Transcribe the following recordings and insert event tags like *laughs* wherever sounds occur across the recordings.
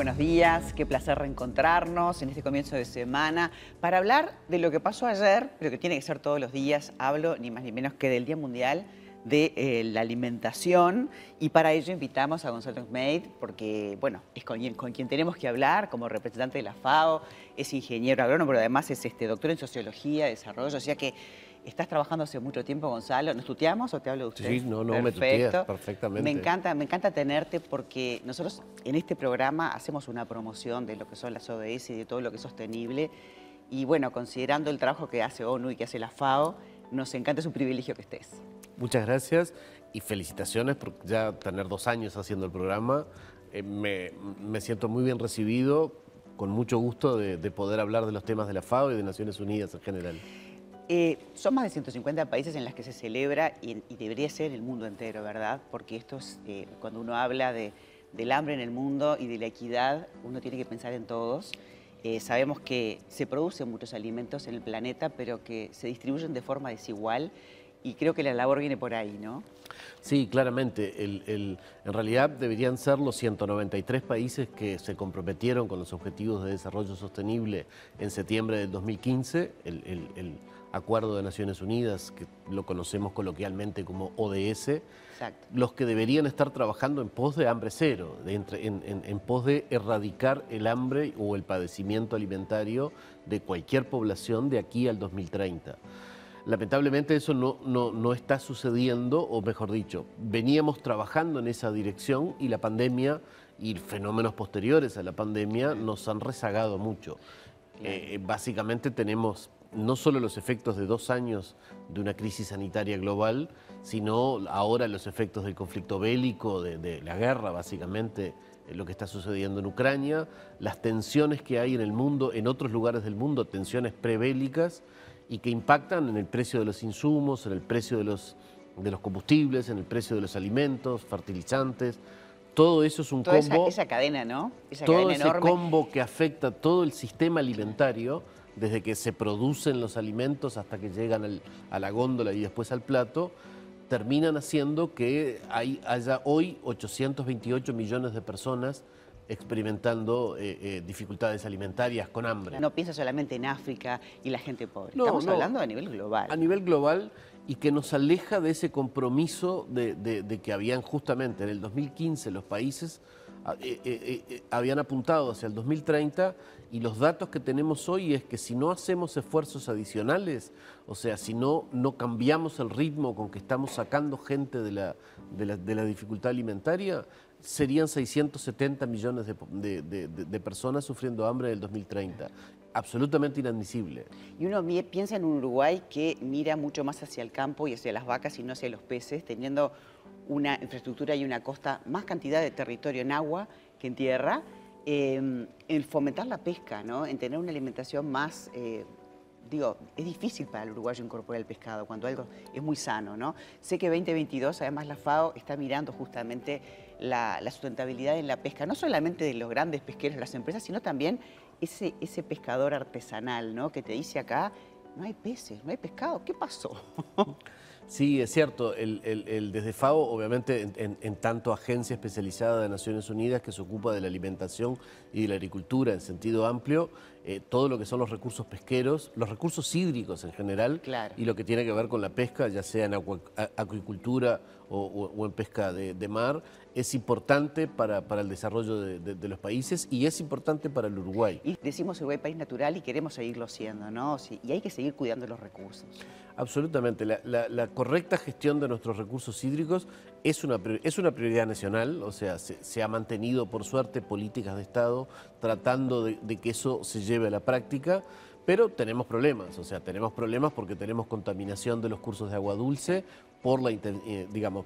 buenos días, qué placer reencontrarnos en este comienzo de semana para hablar de lo que pasó ayer, pero que tiene que ser todos los días. Hablo ni más ni menos que del Día Mundial de eh, la Alimentación y para ello invitamos a Gonzalo Made porque, bueno, es con quien, tenemos que hablar como representante de la FAO, es ingeniero agrónomo, pero además es este, doctor en Sociología, Desarrollo, o sea que Estás trabajando hace mucho tiempo, Gonzalo. ¿Nos tuteamos o te hablo de usted? Sí, no, no, me tuteas perfectamente. Me encanta, me encanta tenerte porque nosotros en este programa hacemos una promoción de lo que son las ODS y de todo lo que es sostenible. Y bueno, considerando el trabajo que hace ONU y que hace la FAO, nos encanta, es un privilegio que estés. Muchas gracias y felicitaciones por ya tener dos años haciendo el programa. Eh, me, siento muy bien recibido, con mucho gusto de, de poder hablar de los temas de la FAO y de Naciones Unidas en general. Eh, son más de 150 países en los que se celebra y, debería ser el mundo entero, ¿verdad? Porque esto es, eh, cuando uno habla del hambre en el mundo y de la equidad, uno tiene que pensar en todos. Eh, sabemos que se producen muchos alimentos en el planeta, pero que se distribuyen de forma desigual y creo que la labor viene por ahí, ¿no? Sí, claramente. en realidad deberían ser los 193 países que se comprometieron con los Objetivos de Desarrollo Sostenible en septiembre del 2015. el Acuerdo de Naciones Unidas, que lo conocemos coloquialmente como ODS, los que deberían estar trabajando en pos de hambre cero, en, pos de erradicar el hambre o el padecimiento alimentario de cualquier población de aquí al 2030. Lamentablemente eso no, no, está sucediendo, o mejor dicho, veníamos trabajando en esa dirección y la pandemia y fenómenos posteriores a la pandemia nos han rezagado mucho. Eh, básicamente tenemos no solo los efectos de dos años de una crisis sanitaria global, sino ahora los efectos del conflicto bélico, de, la guerra básicamente, eh, lo que está sucediendo en Ucrania, las tensiones que hay en el mundo, en otros lugares del mundo, tensiones prebélicas y que impactan en el precio de los insumos, en el precio de los, de los combustibles, en el precio de los alimentos, fertilizantes. Todo eso es un combo. Esa, cadena, ¿no? todo ese combo que afecta todo el sistema alimentario desde que se producen los alimentos hasta que llegan a la góndola y después al plato, terminan haciendo que hay, haya hoy 828 millones de personas experimentando eh, eh, dificultades alimentarias con hambre. No piensa solamente en África y la gente pobre, estamos hablando a nivel global. A nivel global y que nos aleja de ese compromiso de que habían justamente en el 2015 los países eh, eh, eh, habían apuntado hacia el 2030 y los datos que tenemos hoy es que si no hacemos esfuerzos adicionales, o sea, si no, no cambiamos el ritmo con que estamos sacando gente de la, de la, dificultad alimentaria, serían 670 millones de, de, personas sufriendo hambre en el 2030 absolutamente inadmisible. Y uno piensa en un Uruguay que mira mucho más hacia el campo y hacia las vacas y no hacia los peces, teniendo una infraestructura y una costa, más cantidad de territorio en agua que en tierra, em, en fomentar la pesca, ¿no? en tener una alimentación más... Eh, digo, es difícil para el uruguayo incorporar el pescado cuando algo es muy sano, ¿no? Sé que 2022, además la FAO está mirando justamente la, sustentabilidad en la pesca, no solamente de los grandes pesqueros, las empresas, sino también ese, ese pescador artesanal, ¿no? Que te dice acá, no hay peces, no hay pescado, ¿qué pasó? *laughs* Sí, es cierto. El, desde FAO, obviamente, en, tanto agencia especializada de Naciones Unidas que se ocupa de la alimentación y de la agricultura en sentido amplio, eh, todo lo que son los recursos pesqueros, los recursos hídricos en general, y lo que tiene que ver con la pesca, ya sea en acuicultura o, en pesca de mar, es importante para, el desarrollo de, los países y es importante para el Uruguay. Y decimos Uruguay país natural y queremos seguirlo siendo, ¿no? y hay que seguir cuidando los recursos. Absolutamente. La, correcta gestión de nuestros recursos hídricos es una, es una prioridad nacional, o sea, se, ha mantenido, por suerte, políticas de Estado tratando de, que eso se lleve a la práctica, pero tenemos problemas, o sea, tenemos problemas porque tenemos contaminación de los cursos de agua dulce por la, eh, digamos,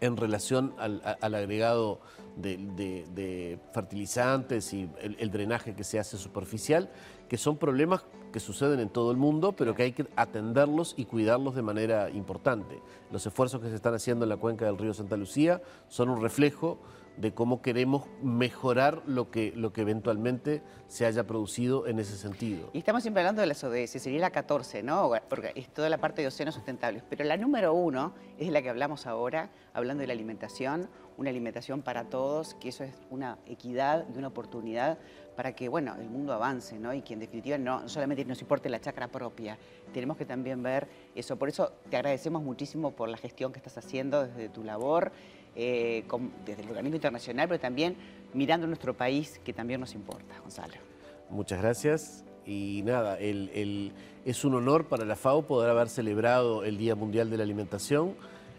en, relación al, agregado de, fertilizantes y el, drenaje que se hace superficial, que son problemas que suceden en todo el mundo, pero que hay que atenderlos y cuidarlos de manera importante. Los esfuerzos que se están haciendo en la cuenca del río Santa Lucía son un reflejo de cómo queremos mejorar lo que, lo que eventualmente se haya producido en ese sentido. Y estamos siempre hablando de las ODS, sería la 14, ¿no? Porque es toda la parte de océanos sustentables. Pero la número uno es la que hablamos ahora, hablando de la alimentación, una alimentación para todos, que eso es una equidad y una oportunidad para que, bueno, el mundo avance, ¿no? Y que en definitiva no solamente nos importe la chacra propia, tenemos que también ver eso. Por eso te agradecemos muchísimo por la gestión que estás haciendo desde tu labor eh, desde el organismo internacional, pero también mirando nuestro país, que también nos importa, Gonzalo. Muchas gracias. Y nada, es un honor para la FAO poder haber celebrado el Día Mundial de la Alimentación.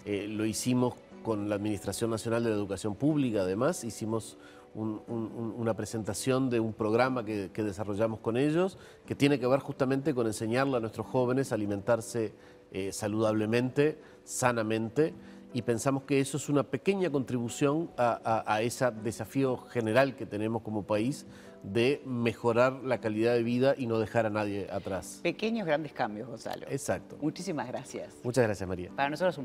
Eh, lo hicimos con la Administración Nacional de la Educación Pública, además, hicimos una presentación de un programa que, desarrollamos con ellos, que tiene que ver justamente con enseñarle a nuestros jóvenes a alimentarse eh, saludablemente, sanamente, y pensamos que eso es una pequeña contribución a, ese desafío general que tenemos como país de mejorar la calidad de vida y no dejar a nadie atrás. Pequeños grandes cambios, Gonzalo. Exacto. Muchísimas gracias. Muchas gracias, María. Para nosotros un